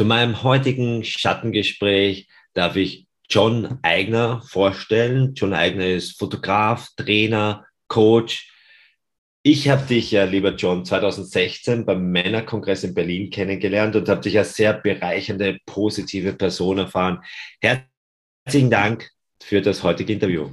Zu meinem heutigen Schattengespräch darf ich John Eigner vorstellen. John Eigner ist Fotograf, Trainer, Coach. Ich habe dich ja, lieber John, 2016 beim Männerkongress in Berlin kennengelernt und habe dich als sehr bereichernde, positive Person erfahren. Herzlichen Dank für das heutige Interview.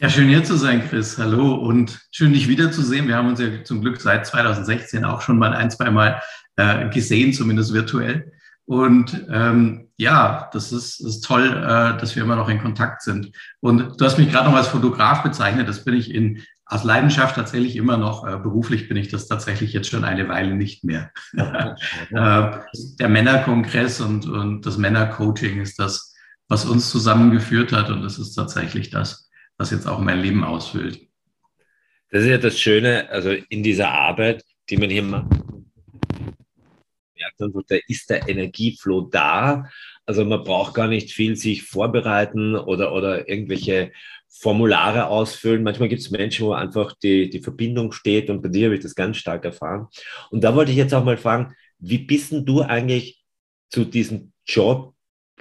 Ja, schön hier zu sein, Chris. Hallo und schön dich wiederzusehen. Wir haben uns ja zum Glück seit 2016 auch schon mal ein, zwei Mal äh, gesehen, zumindest virtuell. Und ähm, ja, das ist, ist toll, äh, dass wir immer noch in Kontakt sind. Und du hast mich gerade noch als Fotograf bezeichnet. Das bin ich in aus Leidenschaft tatsächlich immer noch. Äh, beruflich bin ich das tatsächlich jetzt schon eine Weile nicht mehr. äh, der Männerkongress und, und das Männercoaching ist das, was uns zusammengeführt hat. Und das ist tatsächlich das, was jetzt auch mein Leben ausfüllt. Das ist ja das Schöne, also in dieser Arbeit, die man hier macht merkt einfach, da ist der Energieflow da. Also man braucht gar nicht viel sich vorbereiten oder, oder irgendwelche Formulare ausfüllen. Manchmal gibt es Menschen, wo einfach die, die Verbindung steht und bei dir habe ich das ganz stark erfahren. Und da wollte ich jetzt auch mal fragen, wie bist denn du eigentlich zu diesem Job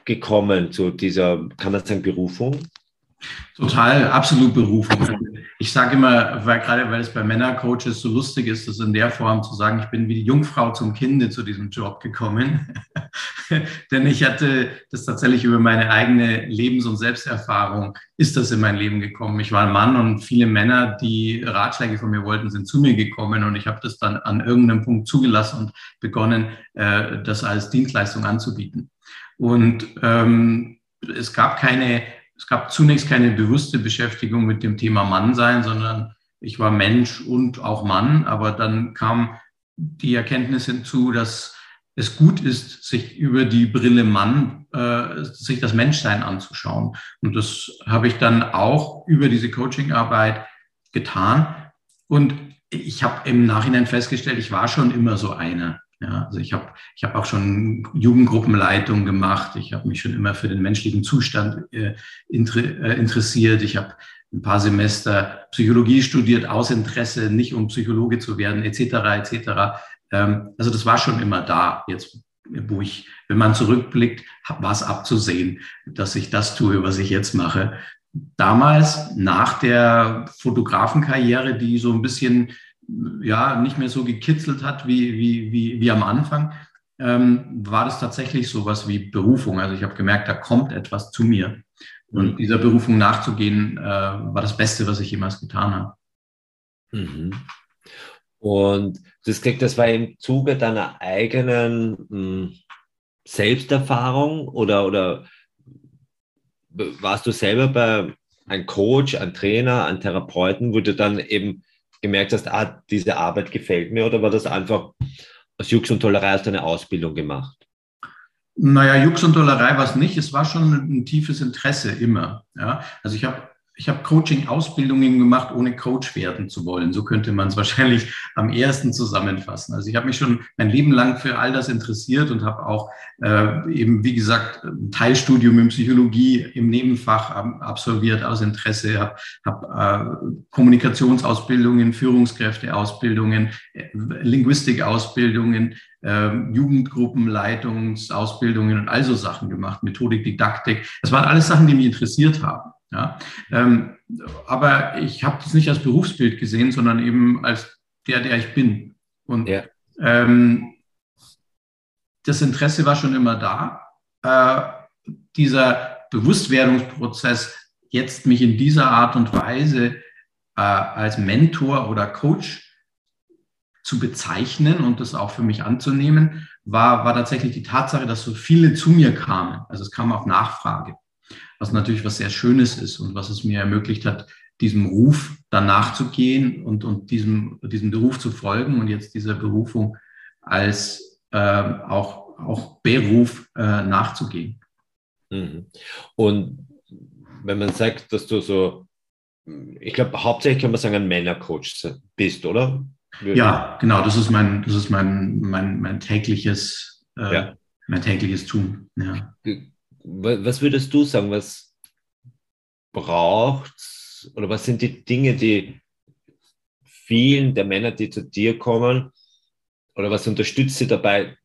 gekommen, zu dieser, kann man sagen, Berufung? Total, absolut Berufung. Ich sage immer, weil gerade weil es bei Männercoaches so lustig ist, das in der Form zu sagen, ich bin wie die Jungfrau zum Kinde zu diesem Job gekommen. Denn ich hatte das tatsächlich über meine eigene Lebens- und Selbsterfahrung, ist das in mein Leben gekommen. Ich war ein Mann und viele Männer, die Ratschläge von mir wollten, sind zu mir gekommen und ich habe das dann an irgendeinem Punkt zugelassen und begonnen, äh, das als Dienstleistung anzubieten. Und ähm, es gab keine es gab zunächst keine bewusste Beschäftigung mit dem Thema Mannsein, sondern ich war Mensch und auch Mann. Aber dann kam die Erkenntnis hinzu, dass es gut ist, sich über die Brille Mann, äh, sich das Menschsein anzuschauen. Und das habe ich dann auch über diese Coachingarbeit getan. Und ich habe im Nachhinein festgestellt, ich war schon immer so einer. Ja, also ich habe ich hab auch schon Jugendgruppenleitung gemacht. Ich habe mich schon immer für den menschlichen Zustand äh, äh, interessiert. Ich habe ein paar Semester Psychologie studiert aus Interesse, nicht um Psychologe zu werden, etc. etc. Ähm, also das war schon immer da. Jetzt, wo ich, wenn man zurückblickt, war es abzusehen, dass ich das tue, was ich jetzt mache. Damals, nach der Fotografenkarriere, die so ein bisschen ja nicht mehr so gekitzelt hat wie, wie, wie, wie am Anfang, ähm, war das tatsächlich so was wie Berufung. Also ich habe gemerkt, da kommt etwas zu mir. Und mhm. dieser Berufung nachzugehen, äh, war das Beste, was ich jemals getan habe. Mhm. Und das, das war im Zuge deiner eigenen mh, hm, Selbsterfahrung oder, oder warst du selber bei einem Coach, ein Trainer, ein Therapeuten, wo du dann eben gemerkt hast, ah, diese Arbeit gefällt mir oder war das einfach aus Jux und Tollerei hast du eine Ausbildung gemacht? Naja, Jux und Tollerei war es nicht. Es war schon ein, tiefes Interesse immer. Ja? Also ich habe ich habe Coaching-Ausbildungen gemacht, ohne Coach werden zu wollen. So könnte man es wahrscheinlich am ersten zusammenfassen. Also ich habe mich schon mein Leben lang für all das interessiert und habe auch äh, eben, wie gesagt, ein Teilstudium in Psychologie im Nebenfach absolviert aus Interesse, habe hab, äh, Kommunikationsausbildungen, Führungskräfteausbildungen, äh, Linguistikausbildungen, äh, Jugendgruppenleitungsausbildungen und all so Sachen gemacht, Methodik, Didaktik. Das waren alles Sachen, die mich interessiert haben. Ja? Ähm, aber ich habe das nicht als Berufsbild gesehen, sondern eben als der, der ich bin. Und ja. ähm, das Interesse war schon immer da. Äh, dieser Bewusstwerdungsprozess, jetzt mich in dieser Art und Weise äh, als Mentor oder Coach zu bezeichnen und das auch für mich anzunehmen, war, war tatsächlich die Tatsache, dass so viele zu mir kamen. Also es kam auf Nachfrage was natürlich was sehr Schönes ist und was es mir ermöglicht hat, diesem Ruf danach zu gehen und, und diesem, diesem Beruf zu folgen und jetzt dieser Berufung als äh, auch, auch Beruf äh, nachzugehen. Mhm. Und wenn man sagt, dass du so, ich glaube, hauptsächlich kann man sagen, ein Männercoach bist, oder? Ja, genau, das ist mein, das ist mein, mein, mein tägliches, äh, ja. mein tägliches Tun. Ja was würdest du sagen, was braucht oder was sind die Dinge, die vielen der Männer, die zu dir kommen, oder was unterstützt sie dabei,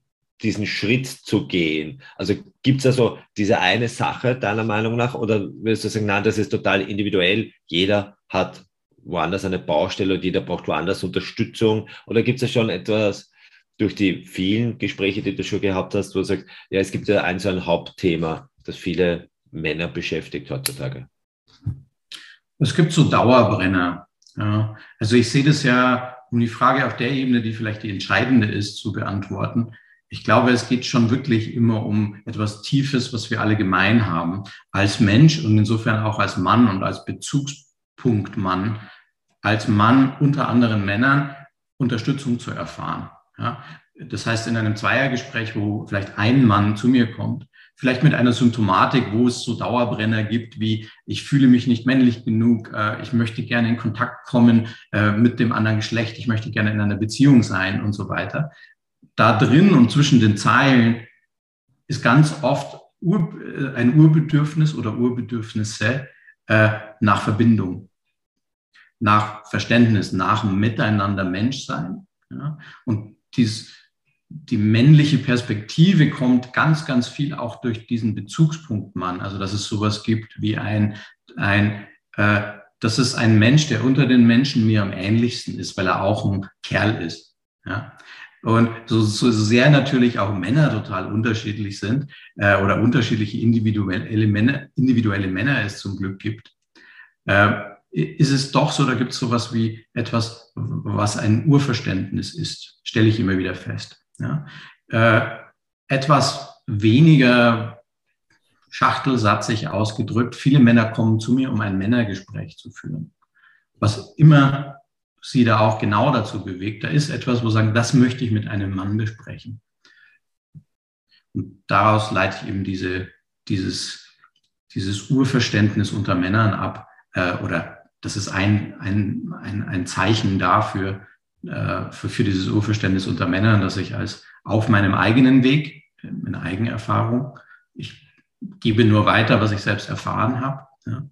diesen Schritt zu gehen? Also gibt es also diese eine Sache deiner Meinung nach oder würdest du sagen, nein, das ist total individuell, jeder hat woanders eine Baustelle und jeder braucht woanders Unterstützung? Oder gibt es schon etwas durch die vielen Gespräche, die du schon gehabt hast, wo du sagst, ja, es gibt ja ein so ein Hauptthema, das viele Männer beschäftigt heutzutage? Es gibt so Dauerbrenner. Ja. Also ich sehe das ja, um die Frage auf der Ebene, die vielleicht die entscheidende ist, zu beantworten. Ich glaube, es geht schon wirklich immer um etwas Tiefes, was wir alle gemein haben, als Mensch und insofern auch als Mann und als Bezugspunkt Mann, als Mann unter anderen Männern Unterstützung zu erfahren. Ja. Das heißt, in einem Zweiergespräch, wo vielleicht ein Mann zu mir kommt, vielleicht mit einer Symptomatik, wo es so Dauerbrenner gibt, wie ich fühle mich nicht männlich genug, äh, ich möchte gerne in Kontakt kommen äh, mit dem anderen Geschlecht, ich möchte gerne in einer Beziehung sein und so weiter. Da drin und zwischen den Zeilen ist ganz oft Ur, äh, ein Urbedürfnis oder Urbedürfnisse äh, nach Verbindung, nach Verständnis, nach Miteinander Menschsein. Ja? Und dieses die männliche Perspektive kommt ganz, ganz viel auch durch diesen Bezugspunkt Mann. Also dass es sowas gibt wie ein, ein äh, das ist ein Mensch, der unter den Menschen mir am ähnlichsten ist, weil er auch ein Kerl ist. Ja? Und so, so sehr natürlich auch Männer total unterschiedlich sind äh, oder unterschiedliche individuelle Männer, individuelle Männer es zum Glück gibt, äh, ist es doch so, da gibt es sowas wie etwas, was ein Urverständnis ist, stelle ich immer wieder fest. Ja? Äh, etwas weniger schachtelsatzig ausgedrückt. Viele Männer kommen zu mir, um ein Männergespräch zu führen. Was immer sie da auch genau dazu bewegt, da ist etwas, wo sie sagen, das möchte ich mit einem Mann besprechen. Und daraus leite ich eben diese, dieses, dieses Urverständnis unter Männern ab, äh, oder das ist ein, ein, ein, ein Zeichen dafür, äh, für, für dieses Urverständnis unter Männern, dass ich als auf meinem eigenen Weg, in Eigenerfahrung, ich gebe nur weiter, was ich selbst erfahren habe, ja,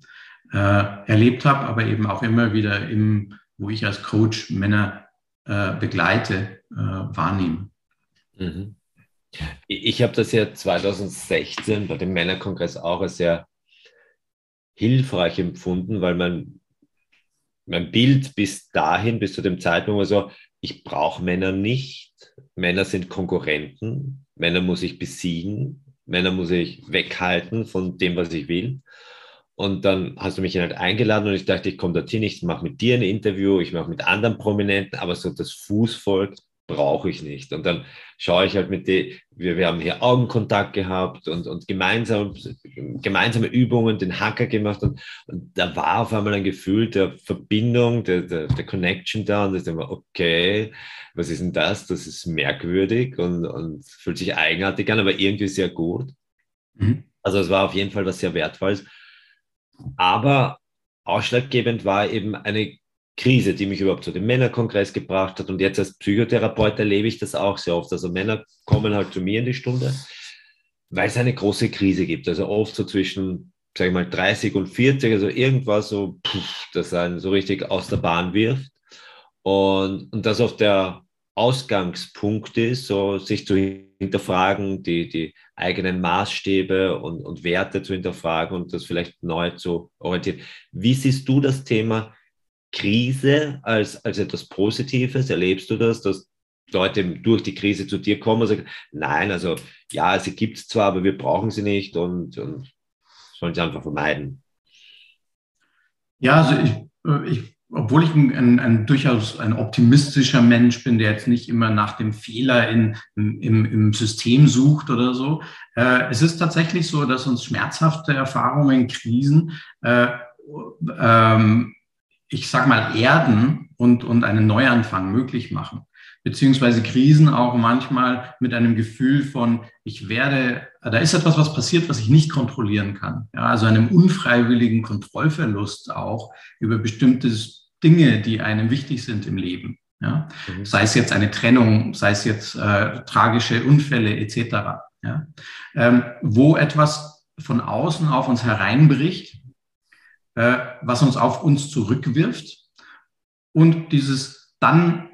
äh, erlebt habe, aber eben auch immer wieder im, wo ich als Coach Männer äh, begleite, äh, wahrnehme. Mhm. Ich habe das ja 2016 bei dem Männerkongress auch als sehr hilfreich empfunden, weil man mein Bild bis dahin, bis zu dem Zeitpunkt war so, ich brauche Männer nicht. Männer sind Konkurrenten. Männer muss ich besiegen. Männer muss ich weghalten von dem, was ich will. Und dann hast du mich halt eingeladen und ich dachte, ich komme dorthin, ich mache mit dir ein Interview, ich mache mit anderen Prominenten, aber so das Fußvolk brauche ich nicht. Und dann schaue ich halt mit dir, wir, wir haben hier Augenkontakt gehabt und, und gemeinsam, gemeinsame Übungen, den Hacker gemacht und, und da war auf einmal ein Gefühl der Verbindung, der, der, der Connection da und ich dachte okay, was ist denn das? Das ist merkwürdig und, und fühlt sich eigenartig an, aber irgendwie sehr gut. Mhm. Also es war auf jeden Fall was sehr Wertvolles. Aber ausschlaggebend war eben eine Krise, die mich überhaupt zu dem Männerkongress gebracht hat. Und jetzt als Psychotherapeut erlebe ich das auch sehr oft. Also Männer kommen halt zu mir in die Stunde, weil es eine große Krise gibt. Also oft so zwischen, sage ich mal, 30 und 40, also irgendwas so, pff, das einen so richtig aus der Bahn wirft. Und, und das auf der Ausgangspunkt ist, so sich zu hinterfragen, die, die eigenen Maßstäbe und, und Werte zu hinterfragen und das vielleicht neu zu orientieren. Wie siehst du das Thema Krise als, als etwas Positives? Erlebst du das, dass Leute durch die Krise zu dir kommen und sagen, nein, also ja, sie gibt es zwar, aber wir brauchen sie nicht und, und sollen sie einfach vermeiden? Ja, also ich, äh, ich obwohl ich ein, ein, ein, durchaus ein optimistischer Mensch bin, der jetzt nicht immer nach dem Fehler in, im, im System sucht oder so, äh, es ist tatsächlich so, dass uns schmerzhafte Erfahrungen, Krisen äh, ähm, ich sag mal, erden und, und einen Neuanfang möglich machen. Beziehungsweise Krisen auch manchmal mit einem Gefühl von, ich werde, da ist etwas, was passiert, was ich nicht kontrollieren kann. Ja, also einem unfreiwilligen Kontrollverlust auch über bestimmte Dinge, die einem wichtig sind im Leben. Ja, mhm. sei es jetzt eine Trennung, sei es jetzt äh, tragische Unfälle etc. Ja, ähm, wo etwas von außen auf uns hereinbricht, äh, was uns auf uns zurückwirft. Und dieses dann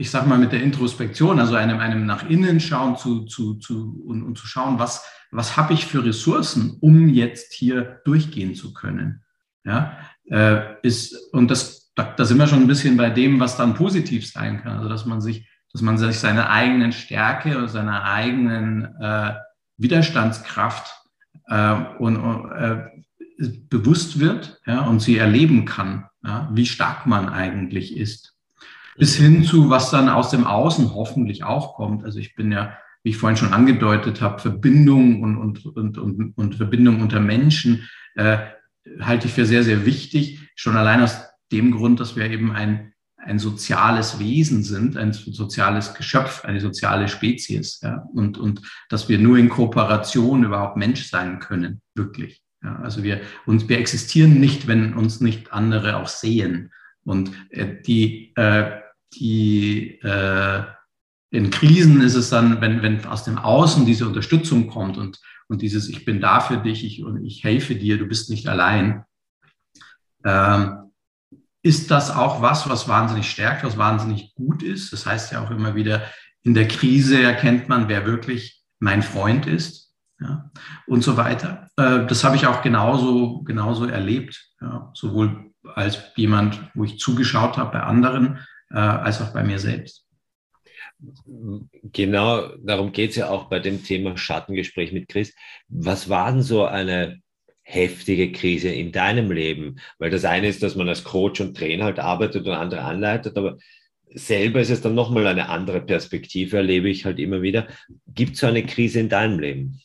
ich sag mal, mit der Introspektion, also einem, einem nach innen schauen zu, zu, zu, und, und zu schauen, was, was habe ich für Ressourcen, um jetzt hier durchgehen zu können. Ja, äh, ist, und das, da, da sind wir schon ein bisschen bei dem, was dann positiv sein kann. Also, dass man sich, dass man sich seine eigenen Stärke oder seiner eigenen äh, Widerstandskraft äh, und, äh, bewusst wird ja, und sie erleben kann, ja, wie stark man eigentlich ist. Bis hin zu, was dann aus dem Außen hoffentlich auch kommt. Also ich bin ja, wie ich vorhin schon angedeutet habe, Verbindung und, und, und, und, und Verbindung unter Menschen äh, halte ich für sehr, sehr wichtig. Schon allein aus dem Grund, dass wir eben ein, ein soziales Wesen sind, ein soziales Geschöpf, eine soziale Spezies. Ja? Und, und dass wir nur in Kooperation überhaupt Mensch sein können, wirklich. Ja, also wir, uns, wir existieren nicht, wenn uns nicht andere auch sehen. Und äh, die, äh, die äh, in Krisen ist es dann, wenn, wenn aus dem Außen diese Unterstützung kommt und, und dieses Ich bin da für dich ich, und ich helfe dir, du bist nicht allein, ähm, ist das auch was, was wahnsinnig stärkt, was wahnsinnig gut ist. Das heißt ja auch immer wieder, in der Krise erkennt man, wer wirklich mein Freund ist ja, und so weiter. Äh, das habe ich auch genauso, genauso erlebt, ja, sowohl als jemand, wo ich zugeschaut habe bei anderen, äh, als auch bei mir selbst. Genau, darum geht es ja auch bei dem Thema Schattengespräch mit Chris. Was war denn so eine heftige Krise in deinem Leben? Weil das eine ist, dass man als Coach und Trainer halt arbeitet und andere anleitet, aber selber ist es dann nochmal eine andere Perspektive, erlebe ich halt immer wieder. Gibt es so eine Krise in deinem Leben?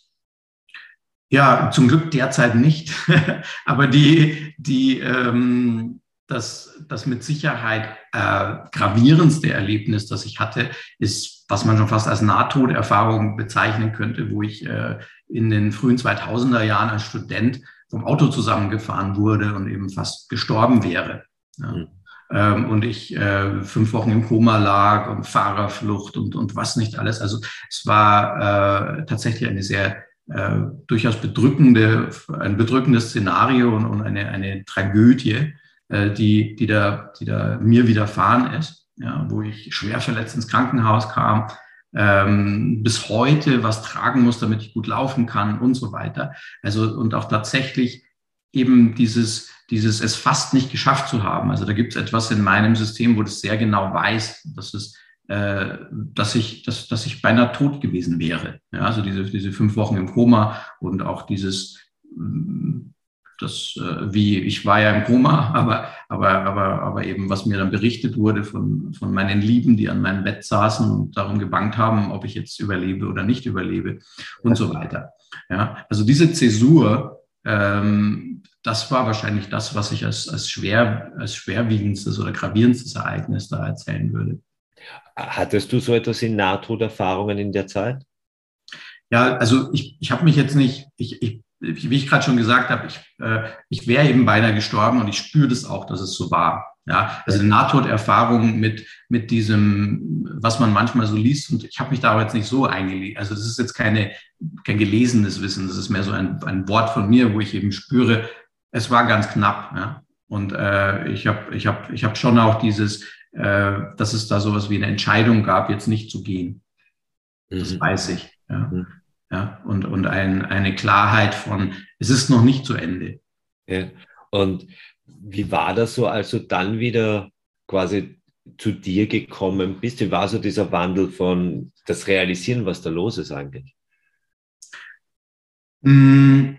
Ja, zum Glück derzeit nicht. Aber die, die, ähm, das, das mit Sicherheit äh, gravierendste Erlebnis, das ich hatte, ist, was man schon fast als Nahtoderfahrung bezeichnen könnte, wo ich äh, in den frühen 2000er Jahren als Student vom Auto zusammengefahren wurde und eben fast gestorben wäre. Ja. Mhm. Ähm, und ich äh, fünf Wochen im Koma lag und Fahrerflucht und, und was nicht alles. Also es war äh, tatsächlich eine sehr äh, durchaus bedrückende, ein bedrückendes Szenario und, und eine, eine Tragödie, äh, die, die, da, die da mir widerfahren ist, ja, wo ich schwer verletzt ins Krankenhaus kam, ähm, bis heute was tragen muss, damit ich gut laufen kann und so weiter. Also und auch tatsächlich eben dieses, dieses es fast nicht geschafft zu haben. Also da gibt es etwas in meinem System, wo das sehr genau weiß, dass es äh, dass ich, dass, dass ich beinahe tot gewesen wäre. Ja, also diese, diese fünf Wochen im Koma und auch dieses, mm, das, äh, wie, ich war ja im Koma, aber, aber, aber, aber eben, was mir dann berichtet wurde von, von meinen Lieben, die an meinem Bett saßen und darum gebangt haben, ob ich jetzt überlebe oder nicht überlebe und so weiter. Ja, also diese Zäsur, ähm, das war wahrscheinlich das, was ich als, als, schwer, als schwerwiegendstes oder gravierendstes Ereignis da erzählen würde. Hattest du so etwas in Nahtoderfahrungen in der Zeit? Ja, also ich, ich habe mich jetzt nicht, ich, ich, wie ich gerade schon gesagt habe, ich, äh, ich wäre eben beinahe gestorben und ich spüre das auch, dass es so war. Ja, also Nahtoderfahrung mit, mit diesem, was man manchmal so liest. Und ich habe mich da jetzt nicht so eingelegt. Also das ist jetzt keine, kein gelesenes Wissen. Das ist mehr so ein, ein Wort von mir, wo ich eben spüre, es war ganz knapp. Ja? Und äh, ich habe ich hab, ich hab schon auch dieses, äh, dass es da sowas wie eine Entscheidung gab, jetzt nicht zu gehen. Mhm. Das weiß ich. Ja. Mhm. Ja, und, und ein, eine Klarheit von, es ist noch nicht zu Ende. Ja. Und wie war das so, als du dann wieder quasi zu dir gekommen bist? Wie war so dieser Wandel von das Realisieren, was da los ist eigentlich? Mm,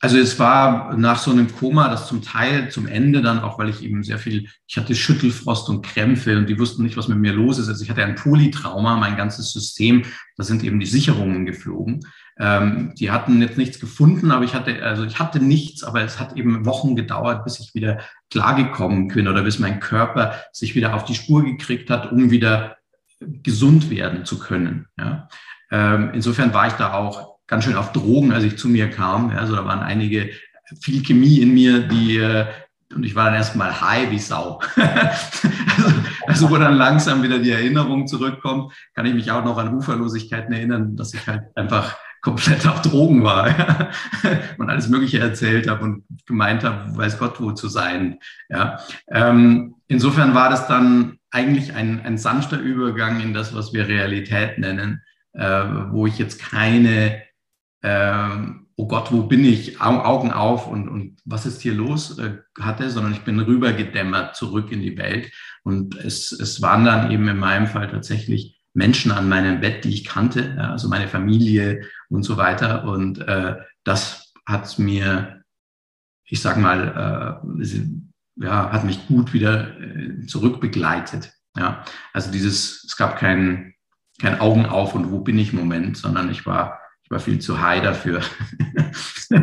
also es war nach so einem Koma, das zum Teil zum Ende dann auch, weil ich eben sehr viel, ich hatte Schüttelfrost und Krämpfe und die wussten nicht, was mit mir los ist. Also ich hatte ein Polytrauma, mein ganzes System, da sind eben die Sicherungen geflogen. Ähm, die hatten jetzt nichts gefunden, aber ich hatte, also ich hatte nichts, aber es hat eben Wochen gedauert, bis ich wieder klargekommen bin oder bis mein Körper sich wieder auf die Spur gekriegt hat, um wieder gesund werden zu können. Ja. Ähm, insofern war ich da auch ganz schön auf Drogen, als ich zu mir kam. Also da waren einige, viel Chemie in mir, die, äh, und ich war dann erstmal high wie Sau. also, also, wo dann langsam wieder die Erinnerung zurückkommt, kann ich mich auch noch an Uferlosigkeiten erinnern, dass ich halt einfach komplett auf Drogen war und alles Mögliche erzählt habe und gemeint habe, weiß Gott wo zu sein. Ja? Ähm, insofern war das dann eigentlich ein, ein sanfter Übergang in das, was wir Realität nennen, äh, wo ich jetzt keine, äh, oh Gott, wo bin ich, Augen auf und, und was ist hier los äh, hatte, sondern ich bin rübergedämmert zurück in die Welt. Und es, es waren dann eben in meinem Fall tatsächlich Menschen an meinem Bett, die ich kannte, ja, also meine Familie und so weiter. Und äh, das hat mir, ich sag mal, äh, ja, hat mich gut wieder äh, zurückbegleitet. Ja, also dieses, es gab kein, kein Augen auf und wo bin ich Moment, sondern ich war, ich war viel zu high dafür.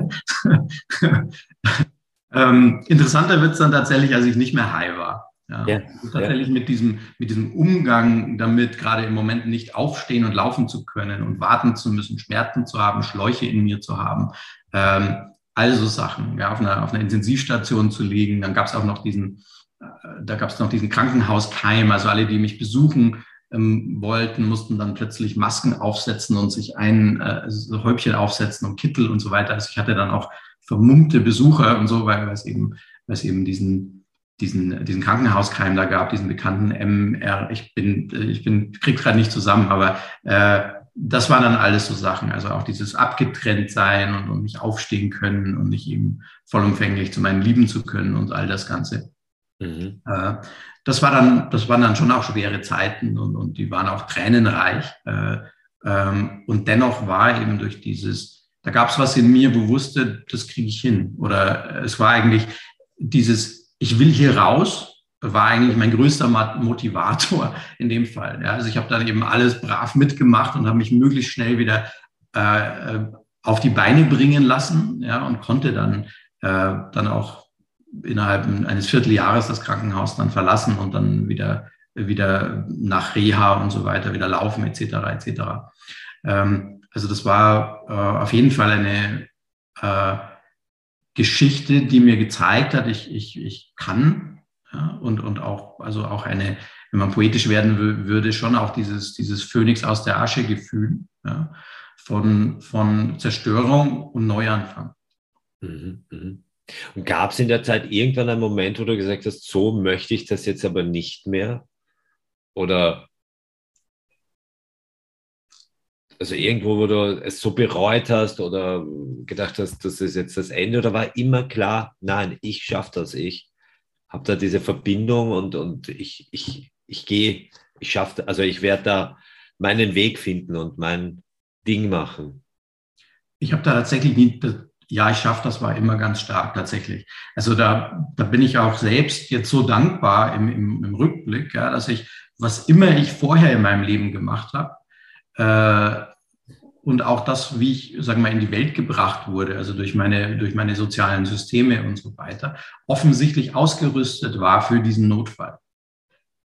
ähm, interessanter wird es dann tatsächlich, als ich nicht mehr high war. Ja, ja, tatsächlich ja. mit diesem, mit diesem Umgang damit, gerade im Moment nicht aufstehen und laufen zu können und warten zu müssen, Schmerzen zu haben, Schläuche in mir zu haben, ähm, also Sachen, ja, auf einer, auf einer Intensivstation zu liegen. Dann gab es auch noch diesen, äh, da gab es noch diesen Krankenhauskeim, also alle, die mich besuchen ähm, wollten, mussten dann plötzlich Masken aufsetzen und sich ein äh, Häubchen aufsetzen und Kittel und so weiter. Also ich hatte dann auch vermummte Besucher und so, weil es eben, weil es eben diesen diesen, diesen Krankenhauskeim da gab, diesen bekannten MR, ich bin, ich bin, krieg gerade nicht zusammen, aber äh, das waren dann alles so Sachen, also auch dieses abgetrennt sein und, und nicht aufstehen können und nicht eben vollumfänglich zu meinen lieben zu können und all das Ganze. Mhm. Äh, das war dann, das waren dann schon auch schwere Zeiten und, und die waren auch tränenreich. Äh, ähm, und dennoch war eben durch dieses, da gab es was in mir, wo wusste, das kriege ich hin. Oder es war eigentlich dieses ich will hier raus, war eigentlich mein größter Motivator in dem Fall. Ja, also ich habe dann eben alles brav mitgemacht und habe mich möglichst schnell wieder äh, auf die Beine bringen lassen ja, und konnte dann, äh, dann auch innerhalb eines Vierteljahres das Krankenhaus dann verlassen und dann wieder, wieder nach Reha und so weiter, wieder laufen etc. etc. Ähm, also das war äh, auf jeden Fall eine äh, Geschichte, die mir gezeigt hat, ich, ich, ich kann ja, und, und auch, also auch eine, wenn man poetisch werden würde, schon auch dieses, dieses Phönix aus der Asche Gefühl ja, von, von Zerstörung und Neuanfang. Mhm, mhm. Und gab es in der Zeit irgendwann einen Moment, wo du gesagt hast, so möchte ich das jetzt aber nicht mehr? Oder also irgendwo, wo du es so bereut hast oder gedacht hast, das ist jetzt das Ende, oder war immer klar, nein, ich schaffe das, ich habe da diese Verbindung und, und ich, ich, ich gehe, ich schaffe, also ich werde da meinen Weg finden und mein Ding machen. Ich habe da tatsächlich ja, ich schaffe das war immer ganz stark tatsächlich. Also da, da bin ich auch selbst jetzt so dankbar im, im, im Rückblick, ja, dass ich, was immer ich vorher in meinem Leben gemacht habe, äh, und auch das, wie ich, sagen wir mal, in die Welt gebracht wurde, also durch meine, durch meine sozialen Systeme und so weiter, offensichtlich ausgerüstet war für diesen Notfall.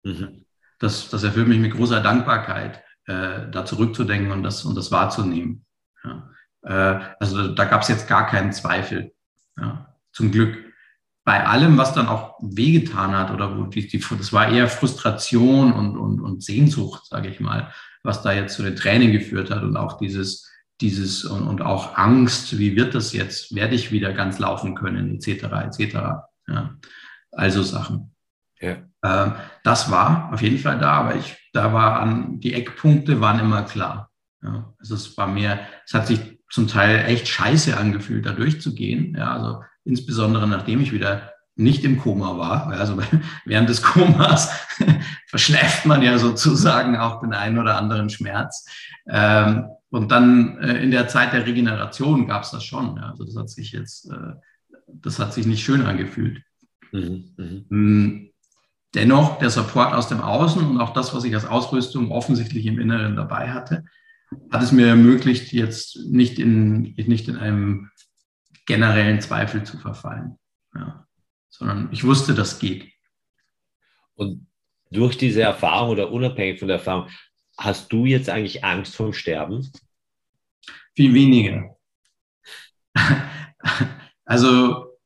Mhm. Das, das erfüllt mich mit großer Dankbarkeit, äh, da zurückzudenken und das, und das wahrzunehmen. Ja. Äh, also da gab es jetzt gar keinen Zweifel. Ja. Zum Glück. Bei allem, was dann auch wehgetan hat, oder wo die, die, das war eher Frustration und, und, und Sehnsucht, sage ich mal was da jetzt zu den Tränen geführt hat und auch dieses, dieses und, und auch Angst, wie wird das jetzt, werde ich wieder ganz laufen können, etc., etc. Ja. Also Sachen. Ja. Ähm, das war auf jeden Fall da, aber ich, da war an, die Eckpunkte waren immer klar. Ja. Also es war mehr, es hat sich zum Teil echt scheiße angefühlt, da durchzugehen. Ja, also insbesondere nachdem ich wieder nicht im Koma war. Also während des Komas verschläft man ja sozusagen auch den einen oder anderen Schmerz. Ähm, und dann äh, in der Zeit der Regeneration gab es das schon. Also das hat sich jetzt, äh, das hat sich nicht schön angefühlt. Mhm, mh. Hm, dennoch der Support aus dem Außen und auch das, was ich als Ausrüstung offensichtlich im Inneren dabei hatte, hat es mir ermöglicht, jetzt nicht in, nicht in einem generellen Zweifel zu verfallen. Ja sondern ich wusste, das geht. Und durch diese Erfahrung oder unabhängig von der Erfahrung, hast du jetzt eigentlich Angst vom Sterben? Viel weniger. Also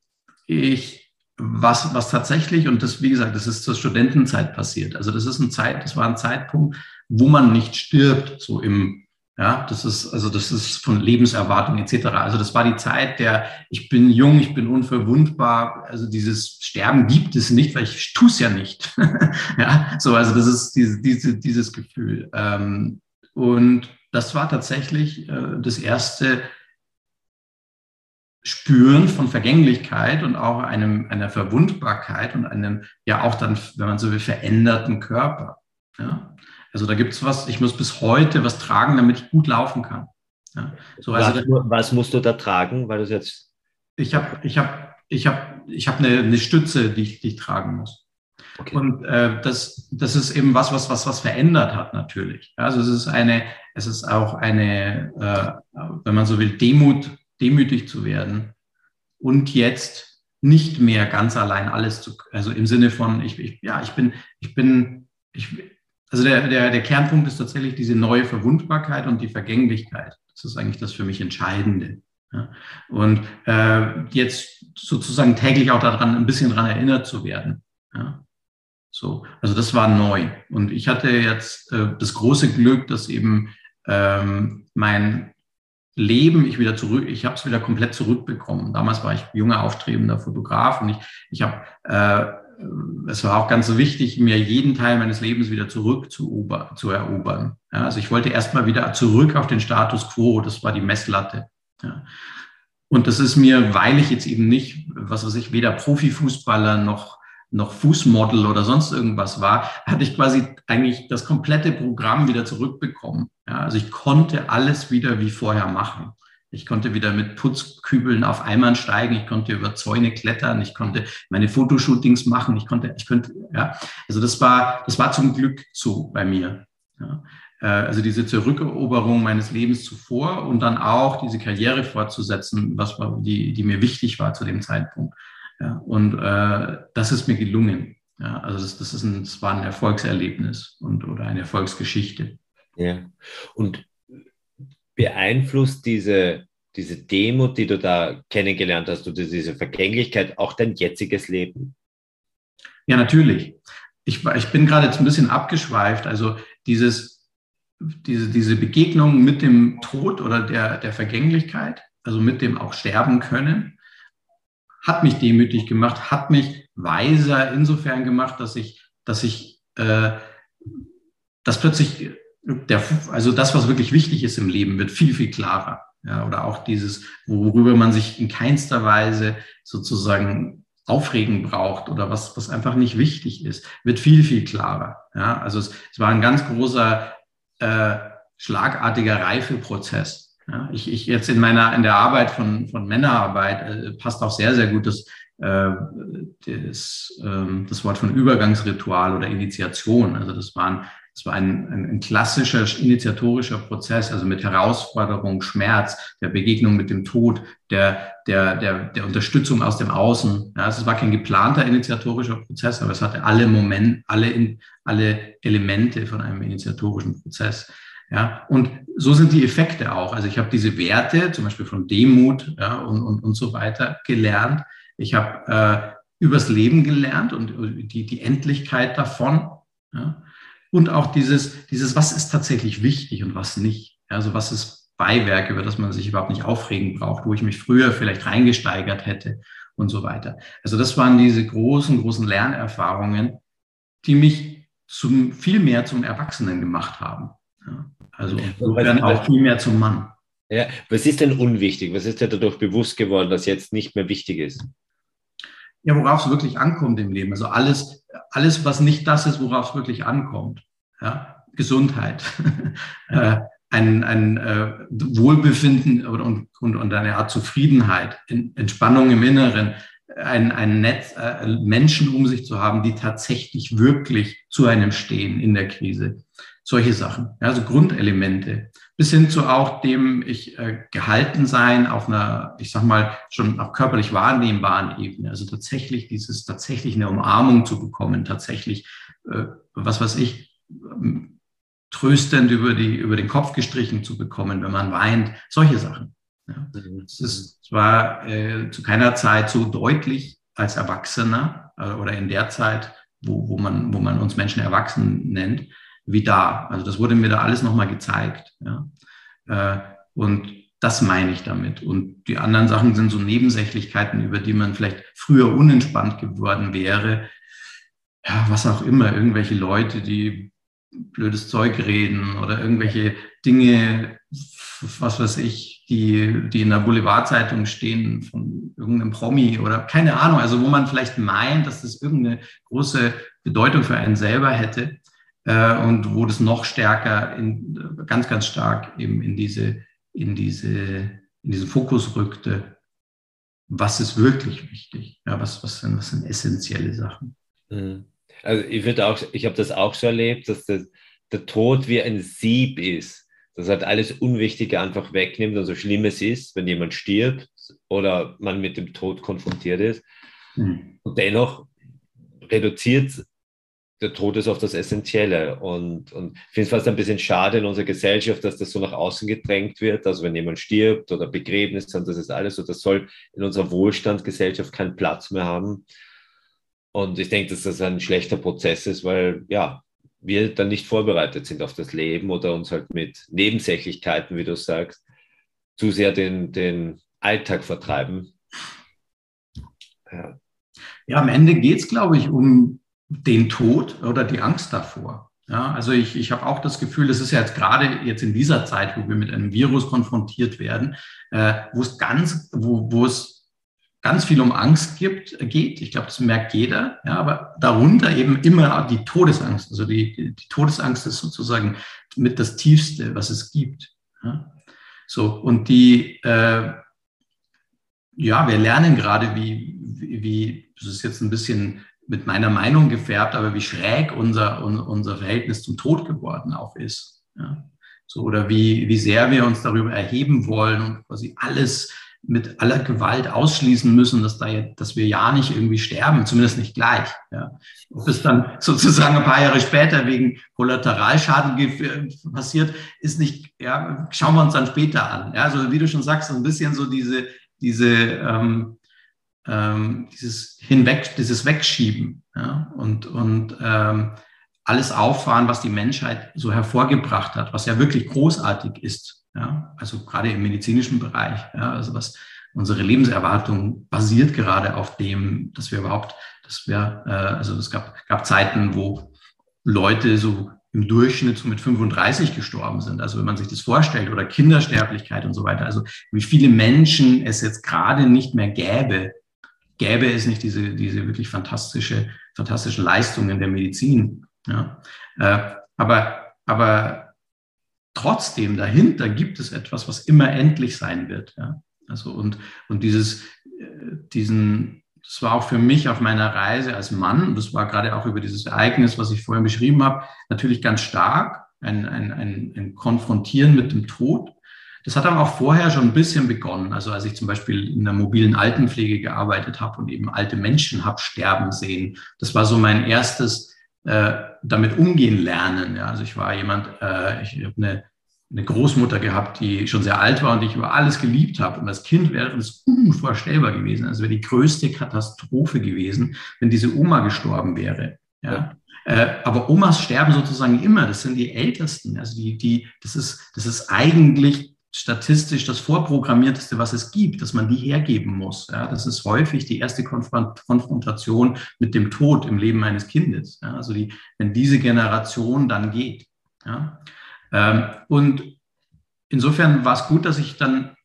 ich, was, was tatsächlich, und das, wie gesagt, das ist zur Studentenzeit passiert. Also das ist ein Zeit, das war ein Zeitpunkt, wo man nicht stirbt, so im, Ja, das ist, also das ist von Lebenserwartung etc. Also das war die Zeit der, ich bin jung, ich bin unverwundbar. Also dieses Sterben gibt es nicht, weil ich tue es ja nicht. ja, so, also das ist diese, diese, dieses Gefühl. Ähm, und das war tatsächlich äh, das erste Spüren von Vergänglichkeit und auch einem, einer Verwundbarkeit und einem, ja auch dann, wenn man so will, veränderten Körper. Ja? Also da gibt es was, ich muss bis heute was tragen, damit ich gut laufen kann. Ja, so, also was, was, musst du da tragen, weil das jetzt. Ich habe ich hab, ich hab, ich hab eine, eine Stütze, die ich, die ich tragen muss. Okay. Und äh, das, das ist eben was, was, was, was verändert hat natürlich. Also es ist eine, es ist auch eine, äh, wenn man so will, Demut, demütig zu werden und jetzt nicht mehr ganz allein alles zu, also im Sinne von, ich, ich ja, ich bin, ich bin, ich, also der, der, der Kernpunkt ist tatsächlich diese neue Verwundbarkeit und die Vergänglichkeit. Das ist eigentlich das für mich Entscheidende. Ja. Und äh, jetzt sozusagen täglich auch daran, ein bisschen daran erinnert zu werden. Ja. So, also das war neu. Und ich hatte jetzt äh, das große Glück, dass eben ähm, mein Leben ich wieder zurück, ich habe es wieder komplett zurückbekommen. Damals war ich junger, aufstrebender Fotograf und ich, ich habe äh, es war auch ganz so wichtig, mir jeden Teil meines Lebens wieder zurück zu, zu erobern. Ja, also ich wollte erstmal wieder zurück auf den Status quo, das war die Messlatte. Ja. Und das ist mir, weil ich jetzt eben nicht, was weiß ich, weder Profifußballer noch, noch Fußmodel oder sonst irgendwas war, hatte ich quasi eigentlich das komplette Programm wieder zurückbekommen. Ja, also ich konnte alles wieder wie vorher machen. Ich konnte wieder mit Putzkübeln auf Eimern steigen. Ich konnte über Zäune klettern. Ich konnte meine Fotoshootings machen. Ich konnte, ich könnte, ja. Also das war, das war zum Glück so bei mir. Ja. Äh, also diese Zurückeroberung meines Lebens zuvor und dann auch diese Karriere fortzusetzen, was war, die, die mir wichtig war zu dem Zeitpunkt. Ja. Und äh, das ist mir gelungen. Ja. Also das, das, ist ein, das war ein Erfolgserlebnis und oder eine Erfolgsgeschichte. Ja. Und beeinflusst diese, diese Demut, die du da kennengelernt hast, oder diese Vergänglichkeit auch dein jetziges Leben? Ja, natürlich. Ich, ich bin gerade jetzt ein bisschen abgeschweift. Also dieses, diese, diese Begegnung mit dem Tod oder der, der Vergänglichkeit, also mit dem auch sterben können, hat mich demütig gemacht, hat mich weiser insofern gemacht, dass ich, dass ich, äh, dass plötzlich der, also das, was wirklich wichtig ist im Leben, wird viel, viel klarer. Ja, oder auch dieses, worüber man sich in keinster Weise sozusagen aufregen braucht oder was, was einfach nicht wichtig ist, wird viel, viel klarer. Ja, also es, es war ein ganz großer, äh, schlagartiger Reifeprozess. Ja, ich, ich jetzt in meiner, in der Arbeit von, von Männerarbeit äh, passt auch sehr, sehr gut das, äh, das, äh, das Wort von Übergangsritual oder Initiation. Also das waren es war ein, ein, ein, klassischer initiatorischer Prozess, also mit Herausforderung, Schmerz, der Begegnung mit dem Tod, der, der, der, der Unterstützung aus dem Außen. Ja, es war kein geplanter initiatorischer Prozess, aber es hatte alle Momente, alle, alle Elemente von einem initiatorischen Prozess. Ja, und so sind die Effekte auch. Also ich habe diese Werte, zum Beispiel von Demut ja, und, und, und so weiter, gelernt. Ich habe äh, übers Leben gelernt und die, die Endlichkeit davon. Ja und auch dieses, dieses, was ist tatsächlich wichtig und was nicht. Also was ist Beiwerk, über das man sich überhaupt nicht aufregen braucht, wo ich mich früher vielleicht reingesteigert hätte und so weiter. Also das waren diese großen, großen Lernerfahrungen, die mich zum, viel mehr zum Erwachsenen gemacht haben. Ja, also dann auch viel mehr zum Mann. Ja, was ist denn unwichtig? Was ist dir dadurch bewusst geworden, dass jetzt nicht mehr wichtig ist? Ja, worauf es wirklich ankommt im Leben. Also alles, alles, was nicht das ist, worauf es wirklich ankommt. Ja? Gesundheit, äh, ein, ein äh, Wohlbefinden und, und, und eine Art Zufriedenheit, Entspannung im Inneren, ein, ein Netz, äh, Menschen um sich zu haben, die tatsächlich wirklich zu einem stehen in der Krise. Solche Sachen, ja, also Grundelemente. Bis hin zu auch dem ich äh, gehalten sein auf einer, ich sag mal, schon auch körperlich wahrnehmbaren Ebene. Also tatsächlich dieses, tatsächlich eine Umarmung zu bekommen, tatsächlich, äh, was weiß ich, ähm, tröstend über, die, über den Kopf gestrichen zu bekommen, wenn man weint, solche Sachen. Ja. Mhm. Es ist zwar äh, zu keiner Zeit so deutlich als Erwachsener äh, oder in der Zeit, wo, wo, man, wo man uns Menschen erwachsen nennt, wie da. Also das wurde mir da alles nochmal gezeigt. Ja. Äh, und das meine ich damit. Und die anderen Sachen sind so Nebensächlichkeiten, über die man vielleicht früher unentspannt geworden wäre. Ja, was auch immer, irgendwelche Leute, die blödes Zeug reden oder irgendwelche Dinge, was weiß ich, die, die in der Boulevardzeitung stehen von irgendeinem Promi oder keine Ahnung, also wo man vielleicht meint, dass das irgendeine große Bedeutung für einen selber hätte äh, und wo das noch stärker, in, ganz, ganz stark eben in diese in, diese, in diesen Fokus rückte, was ist wirklich wichtig? Ja, was, was, sind, was sind essentielle Sachen? Mhm. Also ich würde auch, ich habe das auch so erlebt, dass das, der Tod wie ein Sieb ist, das halt alles Unwichtige einfach wegnimmt und so schlimm es ist, wenn jemand stirbt oder man mit dem Tod konfrontiert ist. Mhm. Und dennoch reduziert der Tod ist oft das Essentielle. Und, und ich finde es fast ein bisschen schade in unserer Gesellschaft, dass das so nach außen gedrängt wird. Also wenn jemand stirbt oder Begräbnis, dann das ist alles so, das soll in unserer Wohlstandsgesellschaft keinen Platz mehr haben. Und ich denke, dass das ein schlechter Prozess ist, weil ja, wir dann nicht vorbereitet sind auf das Leben oder uns halt mit Nebensächlichkeiten, wie du sagst, zu sehr den, den Alltag vertreiben. Ja. ja, am Ende geht es, glaube ich, um den Tod oder die Angst davor. Ja, also ich, ich habe auch das Gefühl, das ist ja jetzt gerade jetzt in dieser Zeit, wo wir mit einem Virus konfrontiert werden, äh, wo es ganz, wo, wo es ganz viel um Angst gibt, geht. Ich glaube, das merkt jeder. Ja, aber darunter eben immer die Todesangst. Also die, die, die Todesangst ist sozusagen mit das Tiefste, was es gibt. Ja? So und die, äh, ja, wir lernen gerade, wie, wie, wie, das ist jetzt ein bisschen mit meiner Meinung gefärbt, aber wie schräg unser, unser Verhältnis zum Tod geworden auch ist. Ja. So, oder wie, wie sehr wir uns darüber erheben wollen und quasi alles mit aller Gewalt ausschließen müssen, dass, da, dass wir ja nicht irgendwie sterben, zumindest nicht gleich. Ja. Ob es dann sozusagen ein paar Jahre später wegen Kollateralschaden passiert, ist nicht, ja, schauen wir uns dann später an. Ja, also wie du schon sagst, so ein bisschen so diese, diese ähm, ähm, dieses Hinweg, dieses Wegschieben ja, und, und ähm, alles auffahren, was die Menschheit so hervorgebracht hat, was ja wirklich großartig ist. Ja, also gerade im medizinischen Bereich, ja, also was unsere Lebenserwartung basiert gerade auf dem, dass wir überhaupt, dass wir, äh, also es gab, gab Zeiten, wo Leute so im Durchschnitt so mit 35 gestorben sind. Also wenn man sich das vorstellt oder Kindersterblichkeit und so weiter. Also wie viele Menschen es jetzt gerade nicht mehr gäbe, gäbe es nicht diese, diese wirklich fantastische, fantastischen Leistungen der Medizin. Ja. Äh, aber, aber trotzdem dahinter gibt es etwas, was immer endlich sein wird. Ja. Also und, und dieses, äh, diesen, das war auch für mich auf meiner Reise als Mann, das war gerade auch über dieses Ereignis, was ich vorhin beschrieben habe, natürlich ganz stark, ein, ein, ein, ein Konfrontieren mit dem Tod. Das hat aber auch vorher schon ein bisschen begonnen. Also als ich zum Beispiel in der mobilen Altenpflege gearbeitet habe und eben alte Menschen habe sterben sehen. Das war so mein erstes äh, damit umgehen lernen. Ja. Also ich war jemand, äh, ich habe eine, eine Großmutter gehabt, die schon sehr alt war und die ich über alles geliebt habe. Und als Kind wäre es unvorstellbar gewesen. Also wäre die größte Katastrophe gewesen, wenn diese Oma gestorben wäre. Ja. ja. Äh, aber Omas sterben sozusagen immer. Das sind die Ältesten. Also die, die, das ist, das ist eigentlich statistisch das Vorprogrammierteste, was es gibt, dass man die hergeben muss. Ja, das ist häufig die erste Konfrontation mit dem Tod im Leben eines Kindes. Ja, also die, wenn diese Generation dann geht. Ja. Ähm, und insofern war es gut, dass ich dann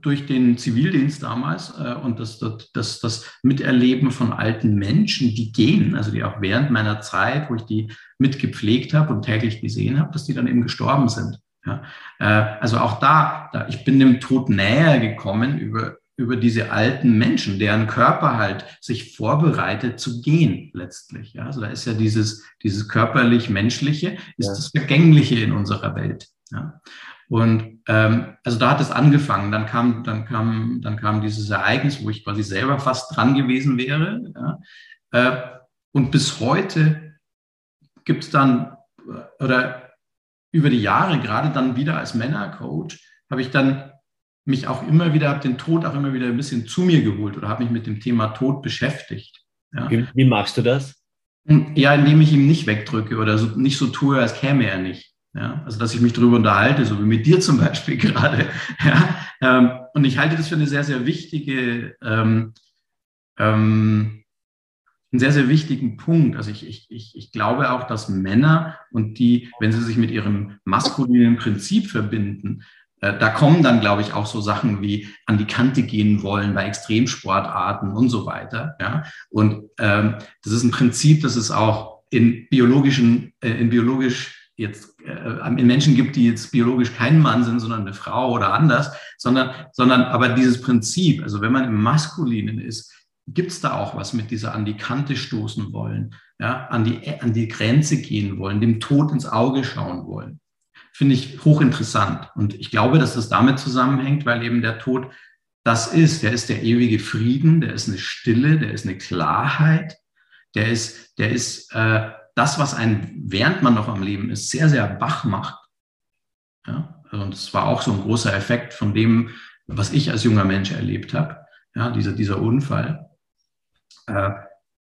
durch den Zivildienst damals äh, und das, das, das Miterleben von alten Menschen, die gehen, also die auch während meiner Zeit, wo ich die mitgepflegt habe und täglich gesehen habe, dass die dann eben gestorben sind. Ja, äh, also auch da, da, ich bin dem Tod näher gekommen über, über diese alten Menschen, deren Körper halt sich vorbereitet zu gehen letztlich. Ja, also da ist ja dieses, dieses körperlich-menschliche, ist ja. das Vergängliche in unserer Welt. Ja. Und ähm, also da hat es angefangen. Dann kam, dann kam, dann kam dieses Ereignis, wo ich quasi selber fast dran gewesen wäre. Ja. Äh, und bis heute gibt es dann oder über die Jahre, gerade dann wieder als Männercoach, habe ich dann mich auch immer wieder, habe den Tod auch immer wieder ein bisschen zu mir geholt oder habe mich mit dem Thema Tod beschäftigt. Ja. Wie, wie, machst du das? Ja, indem ich ihn nicht wegdrücke oder so, nicht so tue, als käme er nicht. Ja? Also, dass ich mich darüber unterhalte, so wie mit dir zum Beispiel gerade. Ja? Ähm, und ich halte das für eine sehr, sehr wichtige, ähm, ähm, einen sehr, sehr wichtigen Punkt. Also ich, ich, ich, ich glaube auch, dass Männer und die, wenn sie sich mit ihrem maskulinen Prinzip verbinden, äh, da kommen dann, glaube ich, auch so Sachen wie an die Kante gehen wollen bei Extremsportarten und so weiter. Ja? Und ähm, das ist ein Prinzip, das es auch in biologischen, äh, in biologisch jetzt äh, in Menschen gibt, die jetzt biologisch kein Mann sind, sondern eine Frau oder anders, sondern, sondern aber dieses Prinzip, also wenn man im Maskulinen ist, gibt es da auch was mit dieser an die Kante stoßen wollen, ja, an die, an die Grenze gehen wollen, dem Tod ins Auge schauen wollen. Finde ich hochinteressant. Und ich glaube, dass das damit zusammenhängt, weil eben der Tod das ist. Der ist der ewige Frieden, der ist eine Stille, der ist eine Klarheit, der ist, der ist äh, das, was einen, während man noch am Leben ist, sehr, sehr wach macht. Ja? Und es war auch so ein großer Effekt von dem, was ich als junger Mensch erlebt habe, ja, dieser, dieser Unfall. Äh,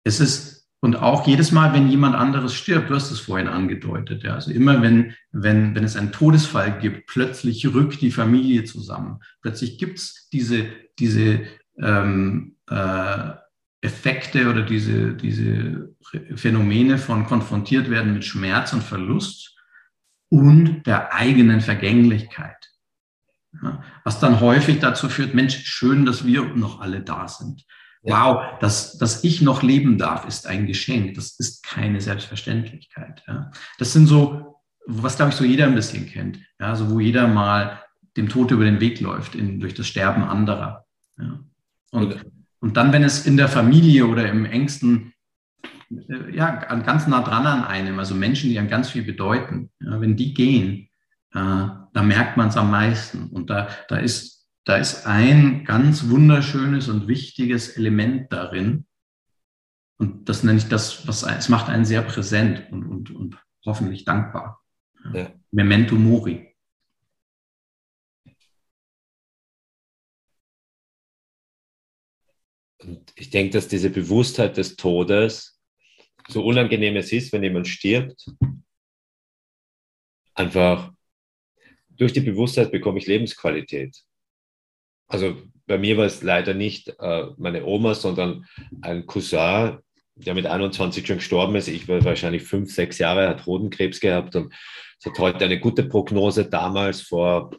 es ist, und auch jedes Mal, wenn jemand anderes stirbt, du hast es vorhin angedeutet, ja, also immer wenn, wenn, wenn es einen Todesfall gibt, plötzlich rückt die Familie zusammen. Plötzlich gibt es diese, diese ähm, äh, Effekte oder diese, diese Phänomene von konfrontiert werden mit Schmerz und Verlust und der eigenen Vergänglichkeit. Ja, was dann häufig dazu führt, Mensch, schön, dass wir noch alle da sind. Wow, dass, dass ich noch leben darf, ist ein Geschenk. Das ist keine Selbstverständlichkeit. Ja. Das sind so, was glaube ich so jeder ein bisschen kennt. Ja, also wo jeder mal dem Tod über den Weg läuft in, durch das Sterben anderer. Ja. Und, und dann, wenn es in der Familie oder im engsten, äh, ja, ganz nah dran an einem, also Menschen, die einem ganz viel bedeuten, ja, wenn die gehen, äh, da merkt man es am meisten. Und da, da ist da ist ein ganz wunderschönes und wichtiges Element darin. Und das nenne ich das, was es macht einen sehr präsent und, und, und hoffentlich dankbar. Ja. Memento Mori. Und ich denke, dass diese Bewusstheit des Todes, so unangenehm es ist, wenn jemand stirbt, einfach durch die Bewusstheit bekomme ich Lebensqualität also bei mir war es leider nicht äh, meine Oma, sondern ein Cousin, der mit 21 schon gestorben ist. Ich war wahrscheinlich fünf, sechs Jahre, hat Hodenkrebs gehabt und es hat heute eine gute Prognose. Damals, vor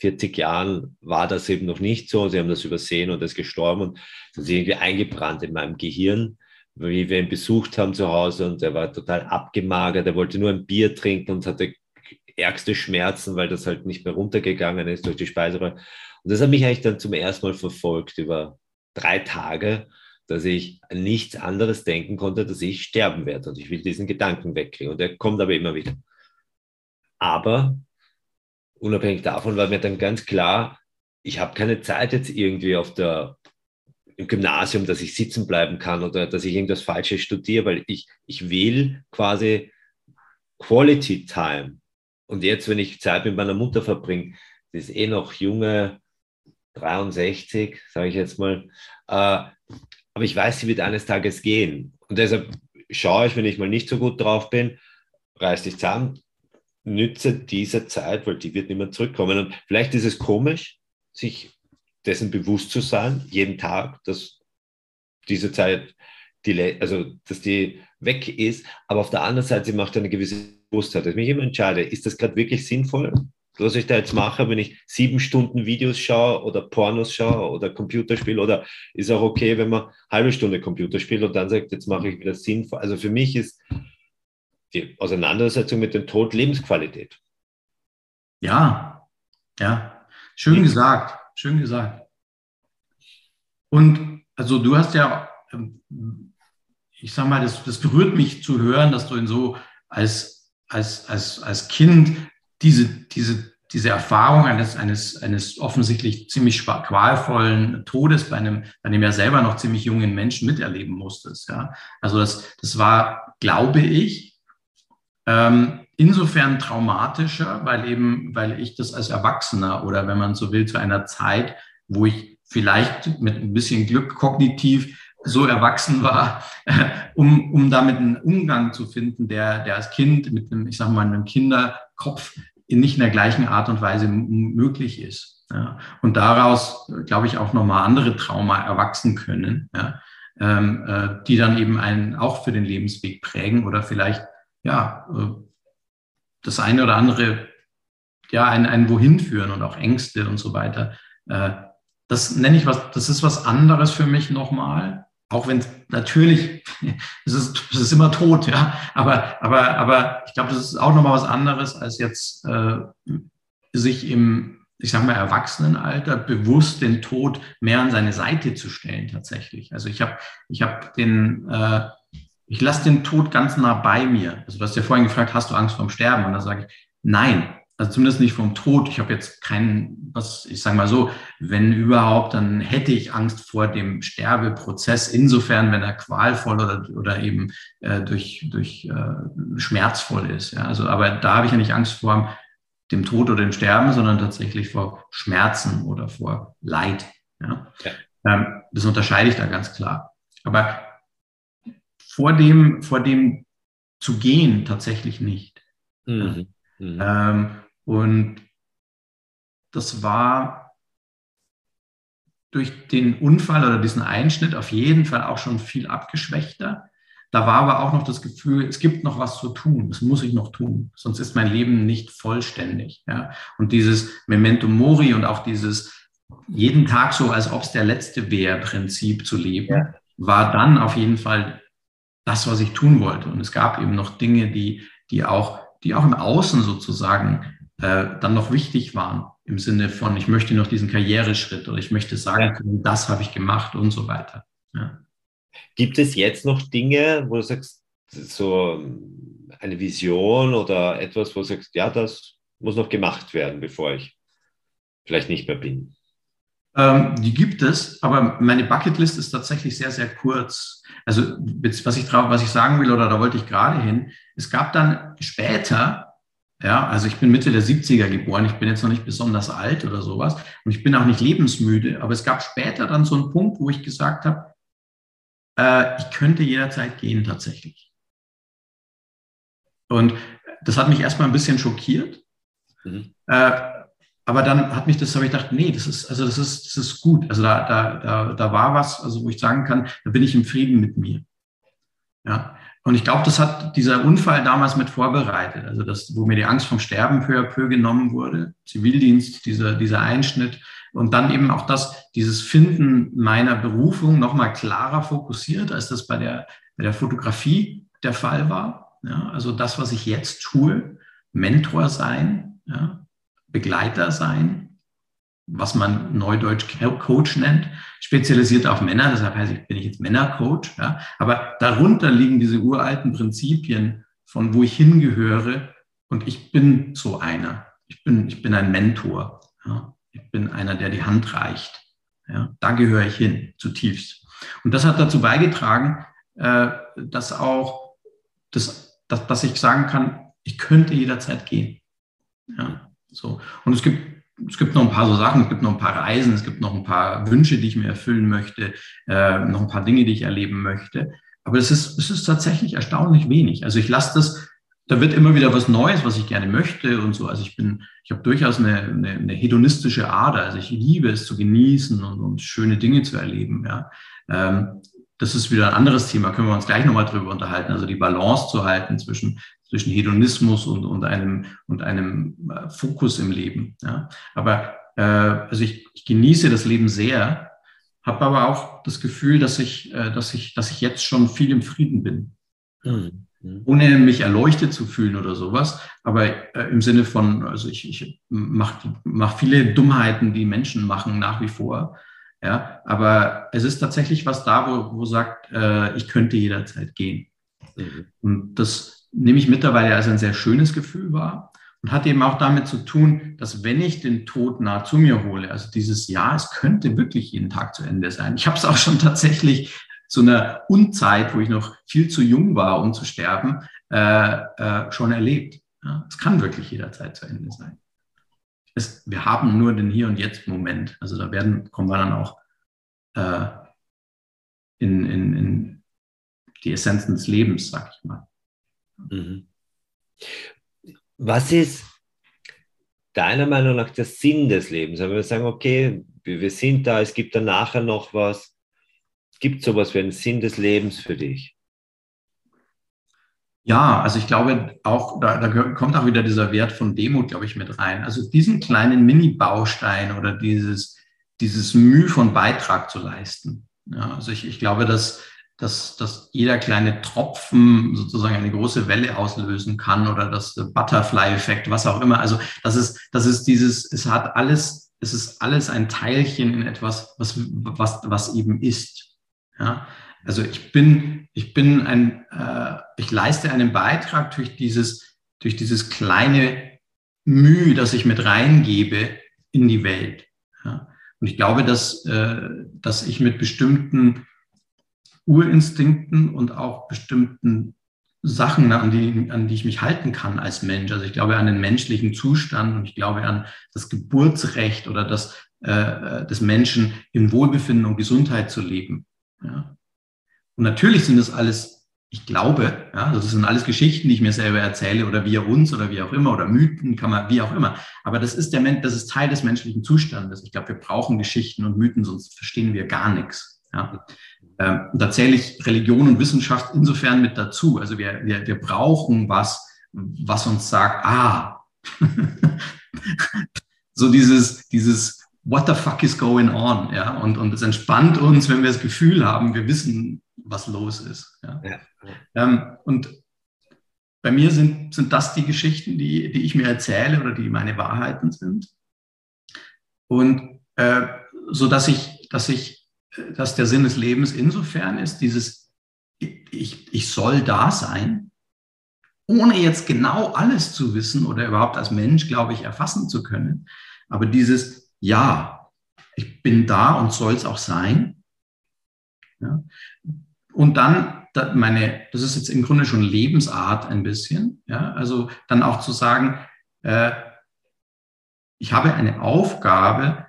40 Jahren, war das eben noch nicht so. Sie haben das übersehen und ist gestorben und das ist irgendwie eingebrannt in meinem Gehirn, wie wir ihn besucht haben zu Hause und er war total abgemagert. Er wollte nur ein Bier trinken und hatte ärgste Schmerzen, weil das halt nicht mehr runtergegangen ist durch die Speiseröhre. Und das hat mich eigentlich dann zum ersten Mal verfolgt über drei Tage, dass ich nichts anderes denken konnte, dass ich sterben werde. Und ich will diesen Gedanken wegkriegen. Und der kommt aber immer wieder. Aber unabhängig davon war mir dann ganz klar, ich habe keine Zeit jetzt irgendwie auf der, im Gymnasium, dass ich sitzen bleiben kann oder dass ich irgendwas Falsches studiere, weil ich, ich will quasi Quality Time. Und jetzt, wenn ich Zeit mit meiner Mutter verbringe, das ist eh noch junge, 63, sage ich jetzt mal. Äh, aber ich weiß, sie wird eines Tages gehen. Und deshalb schaue ich, wenn ich mal nicht so gut drauf bin, reiß dich zusammen, nütze diese Zeit, weil die wird nicht mehr zurückkommen. Und vielleicht ist es komisch, sich dessen bewusst zu sein, jeden Tag, dass diese Zeit, die, also dass die weg ist. Aber auf der anderen Seite, sie macht eine gewisse Bewusstheit, dass ich mich immer entscheide, ist das gerade wirklich sinnvoll? Was ich da jetzt mache, wenn ich sieben Stunden Videos schaue oder Pornos schaue oder Computerspiele oder ist auch okay, wenn man eine halbe Stunde Computer spielt und dann sagt, jetzt mache ich wieder sinnvoll. Also für mich ist die Auseinandersetzung mit dem Tod Lebensqualität. Ja, ja, schön gesagt, schön gesagt. Und also du hast ja, ähm, ich sag mal, das, das berührt mich zu hören, dass du in so als, als, als, als Kind diese, diese, diese Erfahrung eines, eines, eines offensichtlich ziemlich qualvollen Todes bei einem, bei einem ja selber noch ziemlich jungen Menschen miterleben musstest. Ja? Also das, das war, glaube ich, ähm, insofern traumatischer, weil eben, weil ich das als Erwachsener oder wenn man so will, zu einer Zeit, wo ich vielleicht mit ein bisschen Glück kognitiv so erwachsen war, um, um damit einen Umgang zu finden, der, der als Kind mit einem, ich sage mal, einem Kinderkopf in nicht in der gleichen Art und Weise möglich ist. Ja. Und daraus, glaube ich, auch nochmal andere Trauma erwachsen können, ja, ähm, äh, die dann eben einen auch für den Lebensweg prägen oder vielleicht, ja, äh, das eine oder andere, ja, einen, einen wohin führen und auch Ängste und so weiter. Äh, das nenne ich was, das ist was anderes für mich nochmal. Auch wenn es natürlich, es ist, es ist immer tot, ja. Aber, aber, aber ich glaube, das ist auch nochmal was anderes, als jetzt äh, sich im, ich sag mal, Erwachsenenalter bewusst den Tod mehr an seine Seite zu stellen, tatsächlich. Also ich habe ich hab den, äh, ich lasse den Tod ganz nah bei mir. Also du hast ja vorhin gefragt, hast du Angst vorm Sterben? Und da sage ich, nein, also zumindest nicht vom Tod. Ich habe jetzt keinen, was ich sage mal so, wenn überhaupt, dann hätte ich Angst vor dem Sterbeprozess. Insofern, wenn er qualvoll oder, oder eben äh, durch, durch äh, schmerzvoll ist. Ja. Also, aber da habe ich ja nicht Angst vor dem Tod oder dem Sterben, sondern tatsächlich vor Schmerzen oder vor Leid. Ja. ja. Ähm, das unterscheide ich da ganz klar. Aber vor dem, vor dem zu gehen tatsächlich nicht. Mhm. Mhm. Ähm, und das war durch den Unfall oder diesen Einschnitt auf jeden Fall auch schon viel abgeschwächter. Da war aber auch noch das Gefühl, es gibt noch was zu tun, das muss ich noch tun, sonst ist mein Leben nicht vollständig. Ja? Und dieses Memento Mori und auch dieses jeden Tag so, als ob es der letzte wäre, Prinzip zu leben, ja. war dann auf jeden Fall das, was ich tun wollte. Und es gab eben noch Dinge, die, die auch, die auch im Außen sozusagen äh, dann noch wichtig waren im Sinne von, ich möchte noch diesen Karriereschritt oder ich möchte sagen können, das habe ich gemacht und so weiter. Ja. Gibt es jetzt noch Dinge, wo du sagst, so eine Vision oder etwas, wo du sagst, ja, das muss noch gemacht werden, bevor ich vielleicht nicht mehr bin? Ähm, die gibt es, aber meine Bucketlist ist tatsächlich sehr, sehr kurz. Also was ich, drauf, was ich sagen will, oder da wollte ich gerade hin, es gab dann später ja, also ich bin Mitte der 70er geboren, ich bin jetzt noch nicht besonders alt oder sowas und ich bin auch nicht lebensmüde, aber es gab später dann so einen Punkt, wo ich gesagt habe, äh, ich könnte jederzeit gehen tatsächlich. Und das hat mich erstmal ein bisschen schockiert. Mhm. Äh, aber dann hat mich das, habe ich gedacht, nee, das ist, also das ist, das ist gut. Also da, da, da, da war was, also wo ich sagen kann, da bin ich im Frieden mit mir. Ja. Und ich glaube, das hat dieser Unfall damals mit vorbereitet. Also das, wo mir die Angst vom Sterben peu à peu genommen wurde, Zivildienst, dieser, dieser Einschnitt und dann eben auch das, dieses Finden meiner Berufung nochmal klarer fokussiert, als das bei der, bei der Fotografie der Fall war. Ja, also das, was ich jetzt tue, Mentor sein, ja, Begleiter sein, was man neudeutsch Coach nennt, spezialisiert auf Männer. Deshalb heißt ich, bin ich jetzt Männercoach. Ja. Aber darunter liegen diese uralten Prinzipien, von wo ich hingehöre. Und ich bin so einer. Ich bin, ich bin ein Mentor. Ja. Ich bin einer, der die Hand reicht. Ja. Da gehöre ich hin, zutiefst. Und das hat dazu beigetragen, äh, dass auch, das, dass, dass ich sagen kann, ich könnte jederzeit gehen. Ja, so. Und es gibt es gibt noch ein paar so Sachen, es gibt noch ein paar Reisen, es gibt noch ein paar Wünsche, die ich mir erfüllen möchte, äh, noch ein paar Dinge, die ich erleben möchte. Aber es ist, es ist tatsächlich erstaunlich wenig. Also ich lasse das, da wird immer wieder was Neues, was ich gerne möchte und so. Also ich bin, ich habe durchaus eine, eine, eine hedonistische Ader. Also ich liebe es zu genießen und, und schöne Dinge zu erleben. Ja. Ähm, das ist wieder ein anderes Thema, können wir uns gleich nochmal drüber unterhalten. Also die Balance zu halten zwischen zwischen Hedonismus und, und einem, und einem äh, Fokus im Leben. Ja. Aber äh, also ich, ich genieße das Leben sehr, habe aber auch das Gefühl, dass ich, äh, dass, ich, dass ich jetzt schon viel im Frieden bin. Mhm. Ohne mich erleuchtet zu fühlen oder sowas, aber äh, im Sinne von, also ich, ich mache mach viele Dummheiten, die Menschen machen nach wie vor. Ja, aber es ist tatsächlich was da, wo, wo sagt, äh, ich könnte jederzeit gehen. Mhm. Und das, nehme ich mittlerweile als ein sehr schönes Gefühl wahr und hat eben auch damit zu tun, dass wenn ich den Tod nah zu mir hole, also dieses Jahr, es könnte wirklich jeden Tag zu Ende sein. Ich habe es auch schon tatsächlich zu einer Unzeit, wo ich noch viel zu jung war, um zu sterben, äh, äh, schon erlebt. Ja, es kann wirklich jederzeit zu Ende sein. Es, wir haben nur den Hier und Jetzt Moment. Also da werden, kommen wir dann auch äh, in, in, in die Essenzen des Lebens, sag ich mal. Mhm. Was ist deiner Meinung nach der Sinn des Lebens? Wenn wir sagen, okay, wir sind da, es gibt dann nachher noch was. Gibt es sowas wie einen Sinn des Lebens für dich? Ja, also ich glaube auch, da, da kommt auch wieder dieser Wert von Demut, glaube ich, mit rein. Also diesen kleinen Mini-Baustein oder dieses, dieses Mühe von Beitrag zu leisten. Ja, also ich, ich glaube, dass, dass, dass jeder kleine Tropfen sozusagen eine große Welle auslösen kann oder das Butterfly-Effekt, was auch immer. Also das ist, das ist dieses, es hat alles, es ist alles ein Teilchen in etwas, was, was, was eben ist. Ja, also ich bin, ich bin ein, äh, ich leiste einen Beitrag durch dieses, durch dieses kleine Mühe, das ich mit reingebe in die Welt. Ja. Und ich glaube, dass, äh, dass ich mit bestimmten Urinstinkten und auch bestimmten Sachen, an die, an die ich mich halten kann als Mensch. Also ich glaube an den menschlichen Zustand und ich glaube an das Geburtsrecht oder das äh, des Menschen in Wohlbefinden und Gesundheit zu leben. Ja. Und natürlich sind das alles, ich glaube, ja, das sind alles Geschichten, die ich mir selber erzähle oder wir uns oder wie auch immer oder Mythen, kann man, wie auch immer. Aber das ist der Mensch, das ist Teil des menschlichen Zustandes. Ich glaube, wir brauchen Geschichten und Mythen, sonst verstehen wir gar nichts. Ja. Ähm, da zähle ich Religion und Wissenschaft insofern mit dazu. Also wir, wir, wir brauchen was, was uns sagt, ah, so dieses, dieses What the fuck is going on? Ja, und, und es entspannt uns, wenn wir das Gefühl haben, wir wissen, was los ist. Ja. ja. Ähm, und bei mir sind, sind das die Geschichten, die, die ich mir erzähle oder die meine Wahrheiten sind. Und äh, so dass ich, dass ich, dass der Sinn des Lebens insofern ist, dieses ich, ich soll da sein, ohne jetzt genau alles zu wissen oder überhaupt als Mensch, glaube ich, erfassen zu können. Aber dieses Ja, ich bin da und soll es auch sein. Ja. Und dann meine, das ist jetzt im Grunde schon Lebensart ein bisschen, ja, also dann auch zu sagen, äh, ich habe eine Aufgabe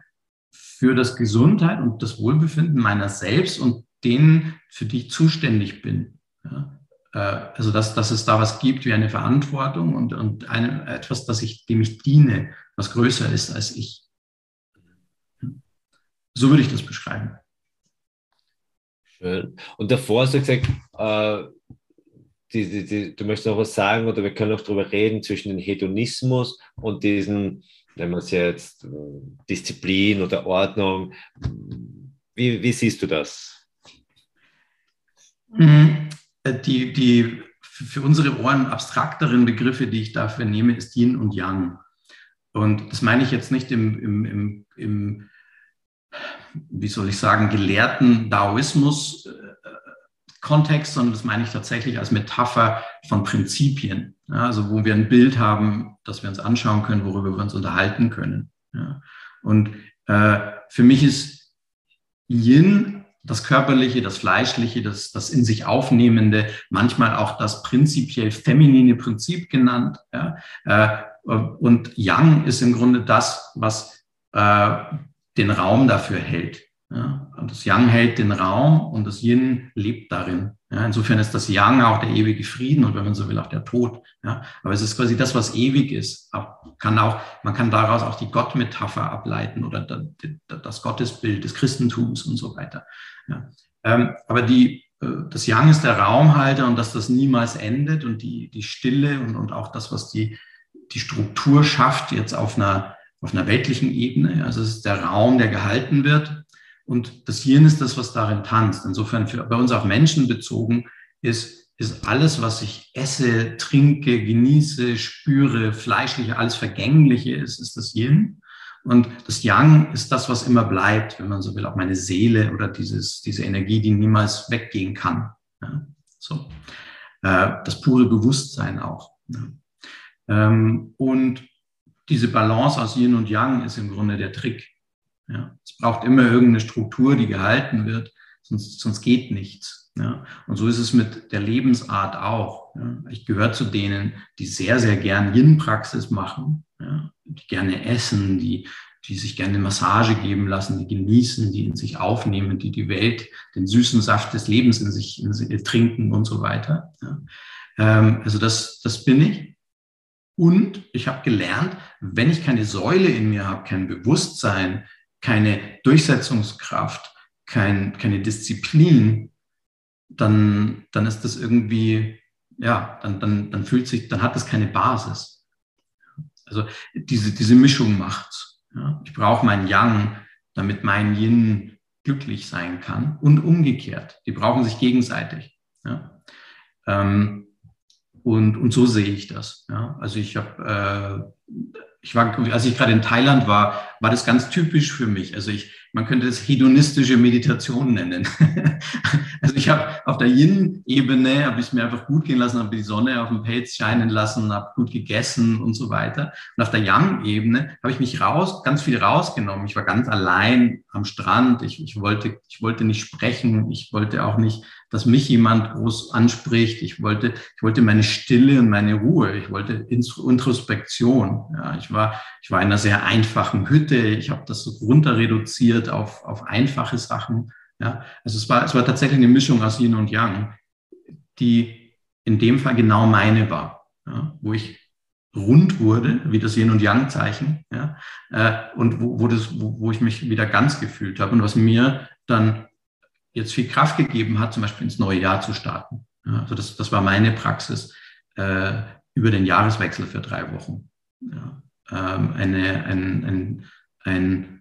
für das Gesundheit und das Wohlbefinden meiner selbst und denen, für die ich zuständig bin. Ja. Äh, also dass, dass es da was gibt wie eine Verantwortung und, und eine, etwas, das ich, dem ich diene, was größer ist als ich. So würde ich das beschreiben. Schön. Und davor hast du gesagt, äh, die, die, die, du möchtest noch was sagen oder wir können auch darüber reden zwischen dem Hedonismus und diesen, wenn man es jetzt äh, Disziplin oder Ordnung. Wie, wie siehst du das? Mhm. Äh, die, die für unsere Ohren abstrakteren Begriffe, die ich dafür nehme, ist Yin und Yang. Und das meine ich jetzt nicht im, im, im, im wie soll ich sagen, gelehrten Daoismus-Kontext, sondern das meine ich tatsächlich als Metapher von Prinzipien. Ja, also wo wir ein Bild haben, das wir uns anschauen können, worüber wir uns unterhalten können. Ja. Und äh, für mich ist Yin das Körperliche, das Fleischliche, das, das in sich Aufnehmende, manchmal auch das prinzipiell feminine Prinzip genannt. Ja. Äh, und Yang ist im Grunde das, was äh, den Raum dafür hält. Ja, das Yang hält den Raum und das Yin lebt darin. Ja, insofern ist das Yang auch der ewige Frieden und wenn man so will, auch der Tod. Ja, aber es ist quasi das, was ewig ist. Kann auch, man kann daraus auch die Gottmetapher ableiten oder das Gottesbild des Christentums und so weiter. Ja, ähm, aber die, äh, das Yang ist der Raumhalter und dass das niemals endet und die, die Stille und, und auch das, was die, die Struktur schafft, jetzt auf einer auf einer weltlichen Ebene. Also es ist der Raum, der gehalten wird. Und das Hirn ist das, was darin tanzt. Insofern für, bei uns auf Menschen bezogen ist, ist alles, was ich esse, trinke, genieße, spüre, fleischliche, alles Vergängliche ist, ist das Yin. Und das Yang ist das, was immer bleibt, wenn man so will, auch meine Seele oder dieses, diese Energie, die niemals weggehen kann. Ja, so. Äh, das pure Bewusstsein auch. Ähm, und diese Balance aus Yin und Yang ist im Grunde der Trick. Ja, es braucht immer irgendeine Struktur, die gehalten wird, sonst, sonst geht nichts. Ja, und so ist es mit der Lebensart auch. Ja, ich gehöre zu denen, die sehr, sehr gern Yin-Praxis machen, ja, die gerne essen, die die sich gerne Massage geben lassen, die genießen, die in sich aufnehmen, die die Welt, den süßen Saft des Lebens in sich, in sich trinken und so weiter. Ja. Ähm, also das, das bin ich. Und ich habe gelernt, wenn ich keine Säule in mir habe, kein Bewusstsein, keine Durchsetzungskraft, kein, keine Disziplin, dann, dann ist das irgendwie, ja, dann, dann, dann fühlt sich, dann hat das keine Basis. Also diese, diese Mischung macht's. Ja. Ich brauche mein Yang, damit mein Yin glücklich sein kann und umgekehrt. Die brauchen sich gegenseitig. Ja. Ähm, und, und so sehe ich das. Ja. Also ich habe, äh, ich war, als ich gerade in Thailand war, war das ganz typisch für mich. Also ich, man könnte es hedonistische Meditation nennen. also ich habe auf der Yin-Ebene, habe ich mir einfach gut gehen lassen, habe die Sonne auf dem Pelz scheinen lassen, habe gut gegessen und so weiter. Und auf der Yang-Ebene habe ich mich raus, ganz viel rausgenommen. Ich war ganz allein am Strand. Ich, ich, wollte, ich wollte nicht sprechen. Ich wollte auch nicht, dass mich jemand groß anspricht. Ich wollte, ich wollte meine Stille und meine Ruhe. Ich wollte Introspektion. Ja, ich war, ich war in einer sehr einfachen Hütte. Ich habe das so runter reduziert reduziert auf, auf einfache Sachen. Ja, also es war, es war tatsächlich eine Mischung aus Yin und Yang, die in dem Fall genau meine war, ja, wo ich rund wurde, wie das Yin und Yang Zeichen, ja, äh, und wo, wo, das, wo, wo ich mich wieder ganz gefühlt habe und was mir dann jetzt viel Kraft gegeben hat, zum Beispiel ins neue Jahr zu starten. Ja, also das, das war meine Praxis äh, über den Jahreswechsel für drei Wochen. Ja, ähm, eine, ein, ein, ein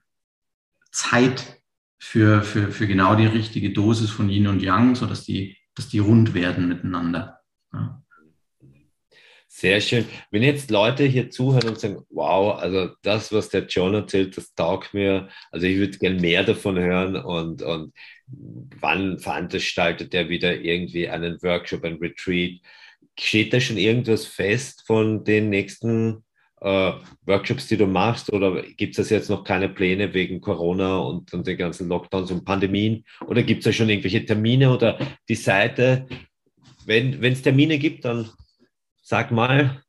Zeit für, für, für genau die richtige Dosis von Yin und Yang, sodass die, dass die rund werden miteinander. Ja. Sehr schön. Wenn jetzt Leute hier zuhören und sagen, wow, also das, was der John erzählt, das taugt mir. Also ich würde gerne mehr davon hören und, und wann veranstaltet er wieder irgendwie einen Workshop, ein Retreat? Steht da schon irgendwas fest von den nächsten äh, Workshops, die du machst? Oder gibt es das jetzt noch keine Pläne wegen Corona und, und den ganzen Lockdowns und Pandemien? Oder gibt es da schon irgendwelche Termine oder die Seite? Wenn es Termine gibt, dann sag mal.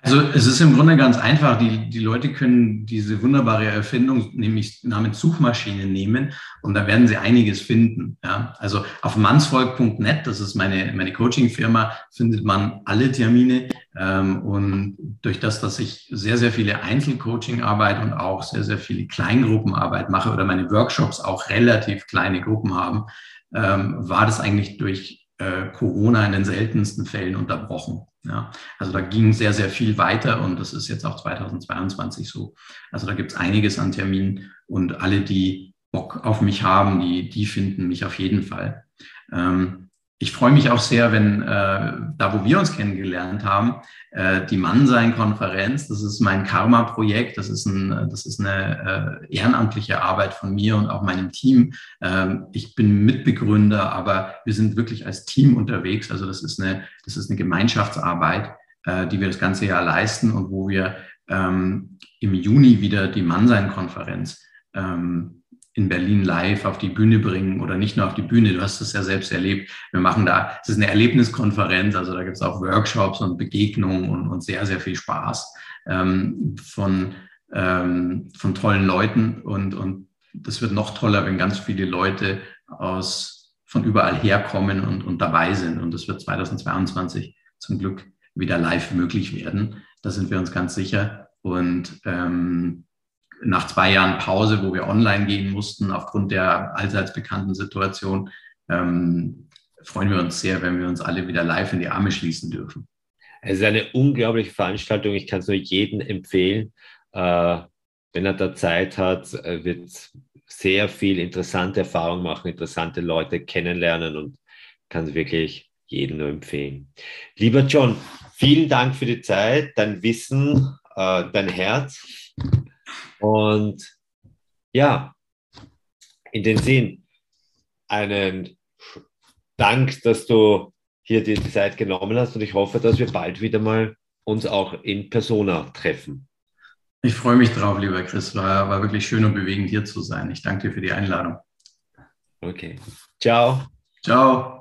Also es ist im Grunde ganz einfach. Die, die Leute können diese wunderbare Erfindung, nämlich namens Suchmaschine nehmen und da werden sie einiges finden. Ja? Also auf mansvolk.net, das ist meine, meine Coaching-Firma, findet man alle Termine. Ähm, und durch das, dass ich sehr, sehr viele Einzelcoaching-Arbeit und auch sehr, sehr viele Kleingruppenarbeit mache oder meine Workshops auch relativ kleine Gruppen haben, ähm, war das eigentlich durch äh, Corona in den seltensten Fällen unterbrochen. Ja, also da ging sehr, sehr viel weiter und das ist jetzt auch 2022 so. Also da gibt es einiges an Terminen und alle, die Bock auf mich haben, die, die finden mich auf jeden Fall. Ähm, ich freue mich auch sehr, wenn äh, da, wo wir uns kennengelernt haben, äh, die Mannsein-Konferenz, das ist mein Karma-Projekt, das ist, ein, das ist eine äh, ehrenamtliche Arbeit von mir und auch meinem Team. Ähm, ich bin Mitbegründer, aber wir sind wirklich als Team unterwegs. Also das ist eine, das ist eine Gemeinschaftsarbeit, äh, die wir das ganze Jahr leisten und wo wir ähm, im Juni wieder die Mannsein-Konferenz ähm, in Berlin live auf die Bühne bringen oder nicht nur auf die Bühne, du hast es ja selbst erlebt. Wir machen da, es ist eine Erlebniskonferenz, also da gibt es auch Workshops und Begegnungen und, und sehr, sehr viel Spaß ähm, von, ähm, von tollen Leuten und, und das wird noch toller, wenn ganz viele Leute aus, von überall herkommen und, und dabei sind und das wird 2022 zum Glück wieder live möglich werden. Da sind wir uns ganz sicher und ähm, nach zwei Jahren Pause, wo wir online gehen mussten, aufgrund der allseits bekannten Situation, ähm, freuen wir uns sehr, wenn wir uns alle wieder live in die Arme schließen dürfen. Es ist eine unglaubliche Veranstaltung. Ich kann es nur jedem empfehlen. Äh, wenn er da Zeit hat, äh, wird sehr viel interessante Erfahrungen machen, interessante Leute kennenlernen und kann es wirklich jedem nur empfehlen. Lieber John, vielen Dank für die Zeit, dein Wissen, äh, dein Herz. Und ja, in den Sinn, einen Dank, dass du hier die Zeit genommen hast und ich hoffe, dass wir bald wieder mal uns auch in Persona treffen. Ich freue mich drauf, lieber Chris. War, war wirklich schön und bewegend hier zu sein. Ich danke dir für die Einladung. Okay. Ciao. Ciao.